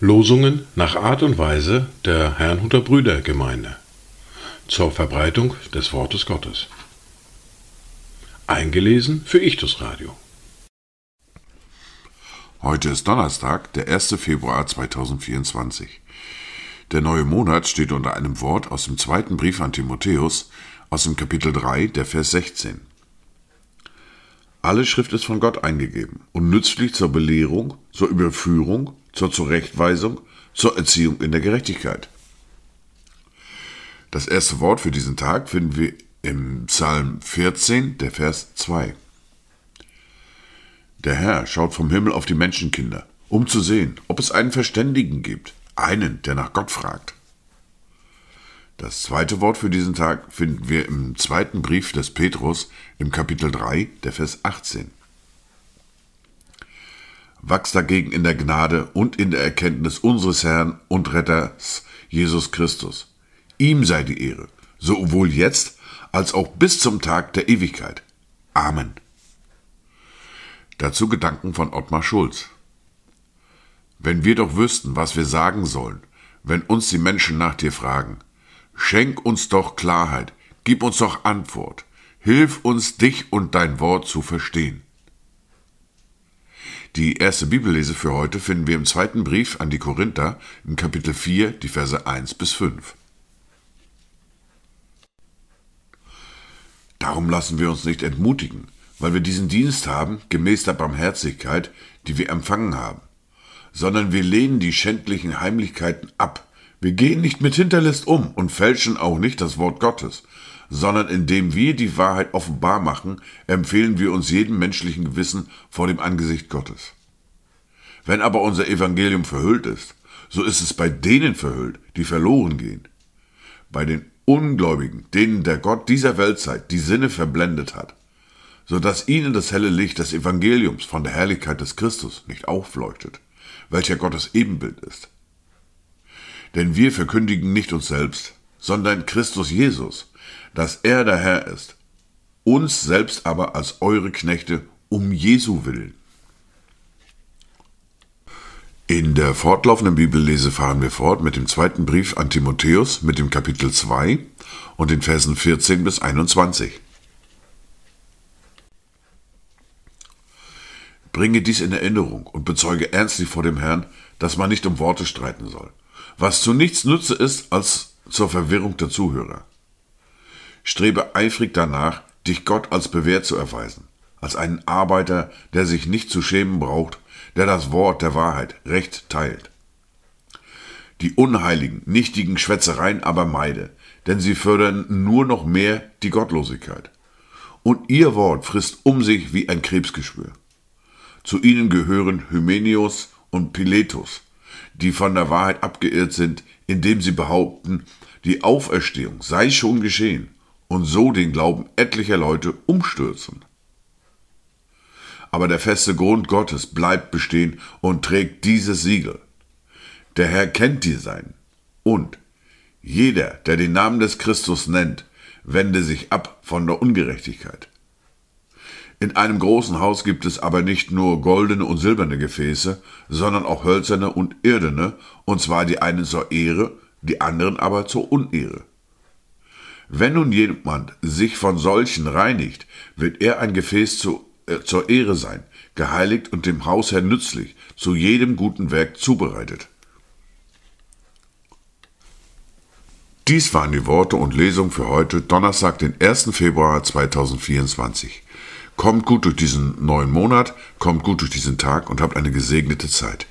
Losungen nach Art und Weise der Herrnhuter Brüdergemeinde zur Verbreitung des Wortes Gottes. Eingelesen für Ichtus Radio. Heute ist Donnerstag, der 1. Februar 2024. Der neue Monat steht unter einem Wort aus dem zweiten Brief an Timotheus aus dem Kapitel 3, der Vers 16. Alle Schrift ist von Gott eingegeben und nützlich zur Belehrung, zur Überführung, zur Zurechtweisung, zur Erziehung in der Gerechtigkeit. Das erste Wort für diesen Tag finden wir im Psalm 14, der Vers 2. Der Herr schaut vom Himmel auf die Menschenkinder, um zu sehen, ob es einen Verständigen gibt, einen, der nach Gott fragt. Das zweite Wort für diesen Tag finden wir im zweiten Brief des Petrus im Kapitel 3, der Vers 18. Wachs dagegen in der Gnade und in der Erkenntnis unseres Herrn und Retters Jesus Christus. Ihm sei die Ehre, sowohl jetzt als auch bis zum Tag der Ewigkeit. Amen. Dazu Gedanken von Ottmar Schulz. Wenn wir doch wüssten, was wir sagen sollen, wenn uns die Menschen nach dir fragen, schenk uns doch Klarheit, gib uns doch Antwort, hilf uns, dich und dein Wort zu verstehen. Die erste Bibellese für heute finden wir im zweiten Brief an die Korinther im Kapitel 4, die Verse 1 bis 5. Darum lassen wir uns nicht entmutigen, weil wir diesen Dienst haben, gemäß der Barmherzigkeit, die wir empfangen haben, sondern wir lehnen die schändlichen Heimlichkeiten ab. Wir gehen nicht mit Hinterlist um und fälschen auch nicht das Wort Gottes, sondern indem wir die Wahrheit offenbar machen, empfehlen wir uns jedem menschlichen Gewissen vor dem Angesicht Gottes. Wenn aber unser Evangelium verhüllt ist, so ist es bei denen verhüllt, die verloren gehen. Bei den Ungläubigen, denen der Gott dieser Weltzeit die Sinne verblendet hat, so dass ihnen das helle Licht des Evangeliums von der Herrlichkeit des Christus nicht aufleuchtet, welcher Gottes Ebenbild ist. Denn wir verkündigen nicht uns selbst, sondern Christus Jesus, dass er der Herr ist, uns selbst aber als eure Knechte um Jesu willen. In der fortlaufenden Bibellese fahren wir fort mit dem zweiten Brief an Timotheus mit dem Kapitel 2 und den Versen 14 bis 21. Bringe dies in Erinnerung und bezeuge ernstlich vor dem Herrn, dass man nicht um Worte streiten soll, was zu nichts nütze ist als zur Verwirrung der Zuhörer. Strebe eifrig danach, dich Gott als bewährt zu erweisen, als einen Arbeiter, der sich nicht zu schämen braucht, der das Wort der Wahrheit recht teilt. Die unheiligen, nichtigen Schwätzereien aber meide, denn sie fördern nur noch mehr die Gottlosigkeit. Und ihr Wort frisst um sich wie ein Krebsgeschwür. Zu ihnen gehören Hymenius und Piletus, die von der Wahrheit abgeirrt sind, indem sie behaupten, die Auferstehung sei schon geschehen und so den Glauben etlicher Leute umstürzen. Aber der feste Grund Gottes bleibt bestehen und trägt dieses Siegel. Der Herr kennt dir sein. Und jeder, der den Namen des Christus nennt, wende sich ab von der Ungerechtigkeit. In einem großen Haus gibt es aber nicht nur goldene und silberne Gefäße, sondern auch hölzerne und irdene, und zwar die einen zur Ehre, die anderen aber zur Unehre. Wenn nun jemand sich von solchen reinigt, wird er ein Gefäß zu, äh, zur Ehre sein, geheiligt und dem Hausherrn nützlich, zu jedem guten Werk zubereitet. Dies waren die Worte und Lesungen für heute, Donnerstag, den 1. Februar 2024. Kommt gut durch diesen neuen Monat, kommt gut durch diesen Tag und habt eine gesegnete Zeit.